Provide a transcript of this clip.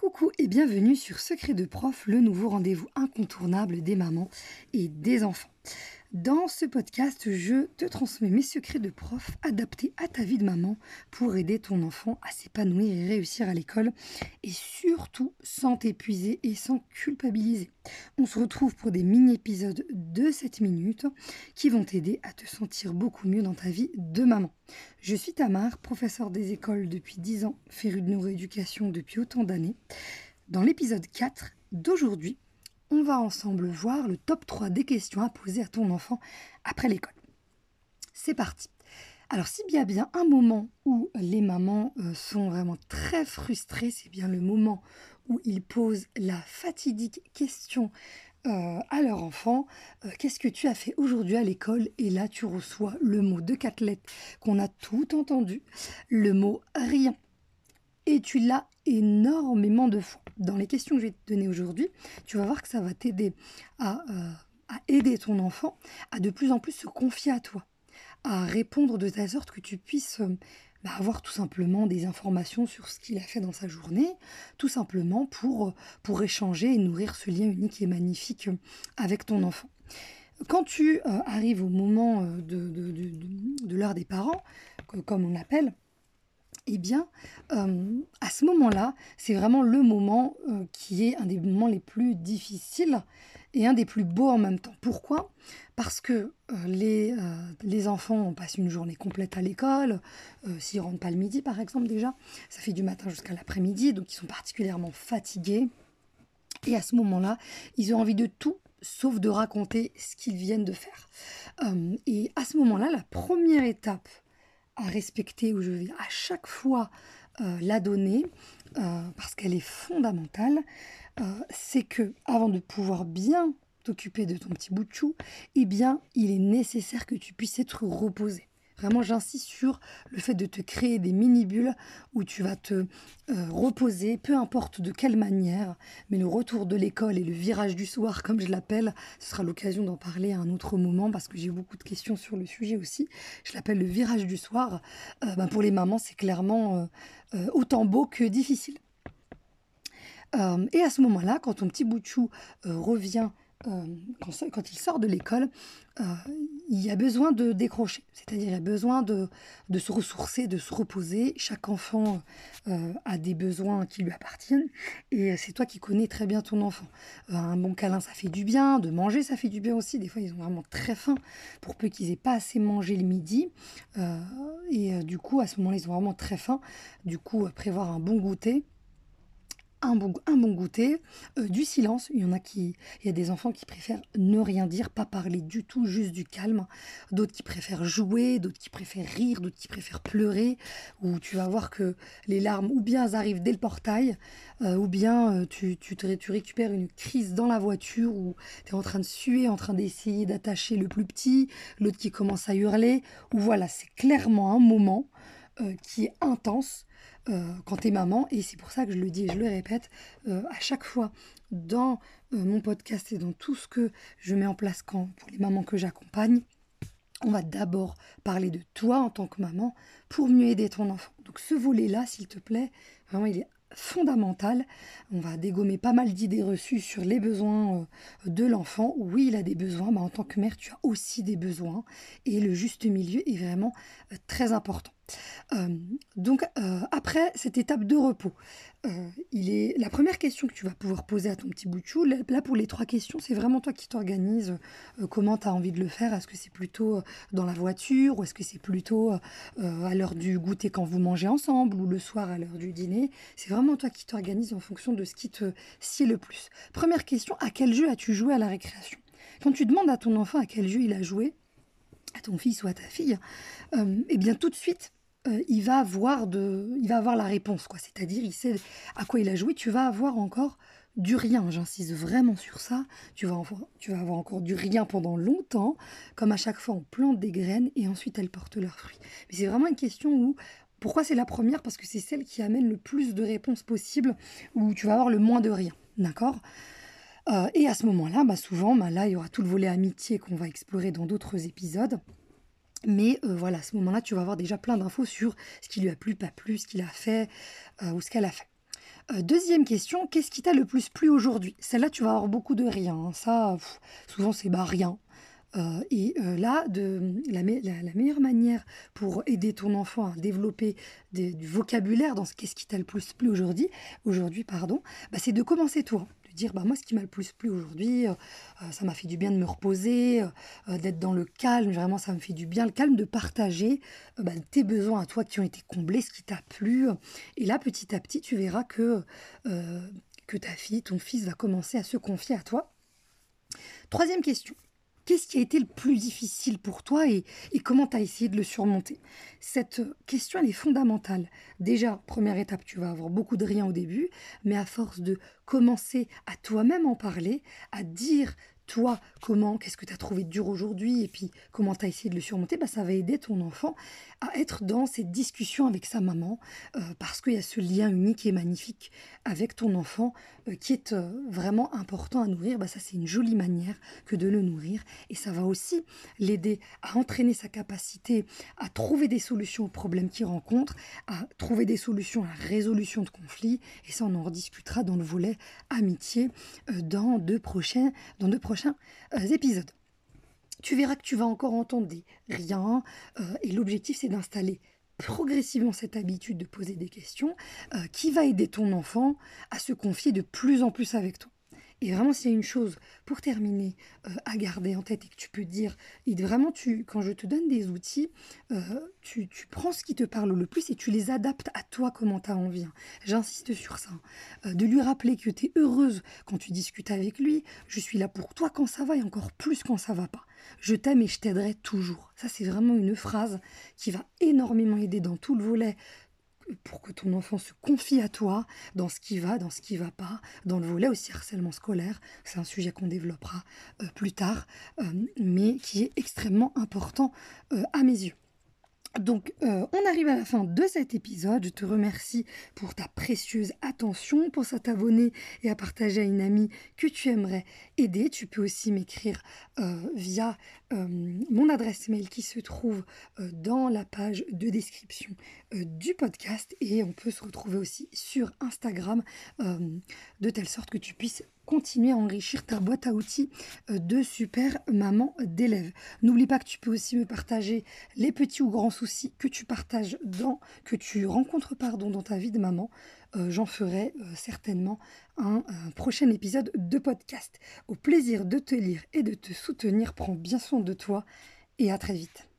Coucou et bienvenue sur Secret de Prof, le nouveau rendez-vous incontournable des mamans et des enfants. Dans ce podcast, je te transmets mes secrets de prof adaptés à ta vie de maman pour aider ton enfant à s'épanouir et réussir à l'école et surtout sans t'épuiser et sans culpabiliser. On se retrouve pour des mini-épisodes de 7 minutes qui vont t'aider à te sentir beaucoup mieux dans ta vie de maman. Je suis Tamar, professeur des écoles depuis 10 ans, férue de neuroéducation depuis autant d'années. Dans l'épisode 4 d'aujourd'hui, on va ensemble voir le top 3 des questions à poser à ton enfant après l'école. C'est parti. Alors s'il y bien un moment où les mamans euh, sont vraiment très frustrées, c'est bien le moment où ils posent la fatidique question euh, à leur enfant, euh, qu'est-ce que tu as fait aujourd'hui à l'école? Et là, tu reçois le mot de quatre qu'on a tout entendu, le mot rien. Tu l'as énormément de fois dans les questions que je vais te donner aujourd'hui, tu vas voir que ça va t'aider à, euh, aider ton enfant à de plus en plus se confier à toi, à répondre de telle sorte que tu puisses euh, bah, avoir tout simplement des informations sur ce qu'il a fait dans sa journée, tout simplement pour, euh, pour échanger et nourrir ce lien unique et magnifique avec ton enfant. Quand tu arrives au moment de, de l'heure des parents, comme on l'appelle, eh bien, euh, à ce moment-là, c'est vraiment le moment euh, qui est un des moments les plus difficiles et un des plus beaux en même temps. Pourquoi? Parce que euh, les, les, enfants passent une journée complète à l'école, s'ils rentrent pas le midi par exemple déjà, ça fait du matin jusqu'à l'après-midi, donc ils sont particulièrement fatigués. Et à ce moment-là, ils ont envie de tout sauf de raconter ce qu'ils viennent de faire. et à ce moment-là, la première étape à respecter, où je vais à chaque fois euh, la donner, euh, parce qu'elle est fondamentale, euh, c'est que avant de pouvoir bien t'occuper de ton petit bout de chou, eh bien, il est nécessaire que tu puisses être reposé. Vraiment, j'insiste sur le fait de te créer des mini-bulles où tu vas te euh, reposer, peu importe de quelle manière, mais le retour de l'école et le virage du soir, comme je l'appelle, ce sera l'occasion d'en parler à un autre moment parce que j'ai beaucoup de questions sur le sujet aussi. Je l'appelle le virage du soir. Euh, ben, pour les mamans, c'est clairement euh, autant beau que difficile. et à ce moment-là, quand ton petit bout de chou revient quand, il sort de l'école, euh, il a besoin de décrocher, c'est-à-dire il a besoin de, se ressourcer, de se reposer. Chaque enfant euh, a des besoins qui lui appartiennent et c'est toi qui connais très bien ton enfant. un bon câlin, ça fait du bien, de manger, ça fait du bien aussi. Des fois, ils ont vraiment très faim pour peu qu'ils aient pas assez mangé le midi. et du coup, à ce moment-là, ils ont vraiment très faim. Du coup, prévoir un bon goûter un bon, un bon goûter, euh, du silence. Il y en a qui, il y a des enfants qui préfèrent ne rien dire, pas parler du tout, juste du calme. D'autres qui préfèrent jouer, d'autres qui préfèrent rire, d'autres qui préfèrent pleurer. Où tu vas voir que les larmes, ou bien elles arrivent dès le portail, euh, ou bien euh, tu, tu, tu, récupères une crise dans la voiture où tu es en train de suer, en train d'essayer d'attacher le plus petit, l'autre qui commence à hurler. Ou voilà, c'est clairement un moment qui est intense euh, quand tu es maman. Et c'est pour ça que je le dis et je le répète euh, à chaque fois dans euh, mon podcast et dans tout ce que je mets en place quand, pour les mamans que j'accompagne. On va d'abord parler de toi en tant que maman pour mieux aider ton enfant. Donc ce volet-là, s'il te plaît, vraiment, il est fondamental. On va dégommer pas mal d'idées reçues sur les besoins de l'enfant. Oui, il a des besoins, mais en tant que mère, tu as aussi des besoins. Et le juste milieu est vraiment très important. Euh, donc euh, après cette étape de repos, euh, il est la première question que tu vas pouvoir poser à ton petit bout de chou. Là pour les trois questions, c'est vraiment toi qui t'organises. comment tu as envie de le faire Est-ce que c'est plutôt dans la voiture ou est-ce que c'est plutôt à l'heure du goûter quand vous mangez ensemble ou le soir à l'heure du dîner? C'est vraiment toi qui t'organises en fonction de ce qui te sied le plus. Première question à quel jeu as-tu joué à la récréation? Quand tu demandes à ton enfant à quel jeu il a joué, à ton fils ou à ta fille, eh bien tout de suite, euh, il va avoir de, il va avoir la réponse, quoi. C'est-à-dire, il sait à quoi il a joué. Tu vas avoir encore du rien. J'insiste vraiment sur ça. Tu vas, avoir, tu vas avoir encore du rien pendant longtemps. Comme à chaque fois, on plante des graines et ensuite elles portent leurs fruits. Mais c'est vraiment une question où pourquoi c'est la première? Parce que c'est celle qui amène le plus de réponses possibles, où tu vas avoir le moins de rien. D'accord? Euh, Et à ce moment-là, bah souvent, bah là, il y aura tout le volet amitié qu'on va explorer dans d'autres épisodes. Mais euh, voilà, à ce moment-là, tu vas avoir déjà plein d'infos sur ce qui lui a plu, pas plu, ce qu'il a fait euh, ou ce qu'elle a fait. deuxième question, qu'est-ce qui t'a le plus plu aujourd'hui? Celle-là, tu vas avoir beaucoup de rien. Hein. Ça, souvent, c'est bah, rien. Euh, et euh, là, de, la, meilleure manière pour aider ton enfant à développer du vocabulaire dans ce qu'est-ce qui t'a le plus plu aujourd'hui, aujourd'hui pardon, bah, c'est de commencer toi bah moi ce qui m'a le plus plu aujourd'hui euh, ça m'a fait du bien de me reposer d'être dans le calme. Vraiment ça me fait du bien le calme de partager bah, tes besoins à toi qui ont été comblés ce qui t'a plu. Et là petit à petit tu verras que que ta fille ton fils va commencer à se confier à toi. Troisième question Qu'est-ce qui a été le plus difficile pour toi et, comment tu as essayé de le surmonter? Cette question, est fondamentale. Déjà, première étape, tu vas avoir beaucoup de rien au début, mais à force de commencer à toi-même en parler, à dire toi, comment, qu'est-ce que tu as trouvé dur aujourd'hui, et puis comment tu as essayé de le surmonter, bah, ça va aider ton enfant à être dans cette discussion avec sa maman, euh, parce qu'il y a ce lien unique et magnifique avec ton enfant euh, qui est euh, vraiment important à nourrir. Bah, ça, c'est une jolie manière que de le nourrir, et ça va aussi l'aider à entraîner sa capacité à trouver des solutions aux problèmes qu'il rencontre, à trouver des solutions à la résolution de conflits, et ça, on en rediscutera dans le volet amitié dans deux prochains, dans deux prochains euh, épisodes. Tu verras que tu vas encore entendre des rien, euh, et l'objectif c'est d'installer progressivement cette habitude de poser des questions euh, qui va aider ton enfant à se confier de plus en plus avec toi. Et vraiment, s'il y a une chose, pour terminer, euh, à garder en tête et que tu peux dire, et vraiment, tu, quand je te donne des outils, euh, tu, prends ce qui te parle le plus et tu les adaptes à toi comment tu as envie. Hein. J'insiste sur ça. Euh, de lui rappeler que tu es heureuse quand tu discutes avec lui. Je suis là pour toi quand ça va et encore plus quand ça va pas. Je t'aime et je t'aiderai toujours. Ça, c'est vraiment une phrase qui va énormément aider dans tout le volet pour que ton enfant se confie à toi dans ce qui va, dans ce qui va pas, dans le volet aussi harcèlement scolaire. C'est un sujet qu'on développera euh, plus tard, euh, mais qui est extrêmement important euh, à mes yeux. Donc, on arrive à la fin de cet épisode. Je te remercie pour ta précieuse attention. Pense à t'abonner et à partager à une amie que tu aimerais aider. Tu peux aussi m'écrire via mon adresse mail qui se trouve dans la page de description du podcast. Et on peut se retrouver aussi sur Instagram de telle sorte que tu puisses continuer à enrichir ta boîte à outils euh, de super maman d'élèves. N'oublie pas que tu peux aussi me partager les petits ou grands soucis que tu partages dans, que tu rencontres pardon, dans ta vie de maman. Euh, j'en ferai euh, certainement un, un, prochain épisode de podcast. Au plaisir de te lire et de te soutenir. Prends bien soin de toi et à très vite.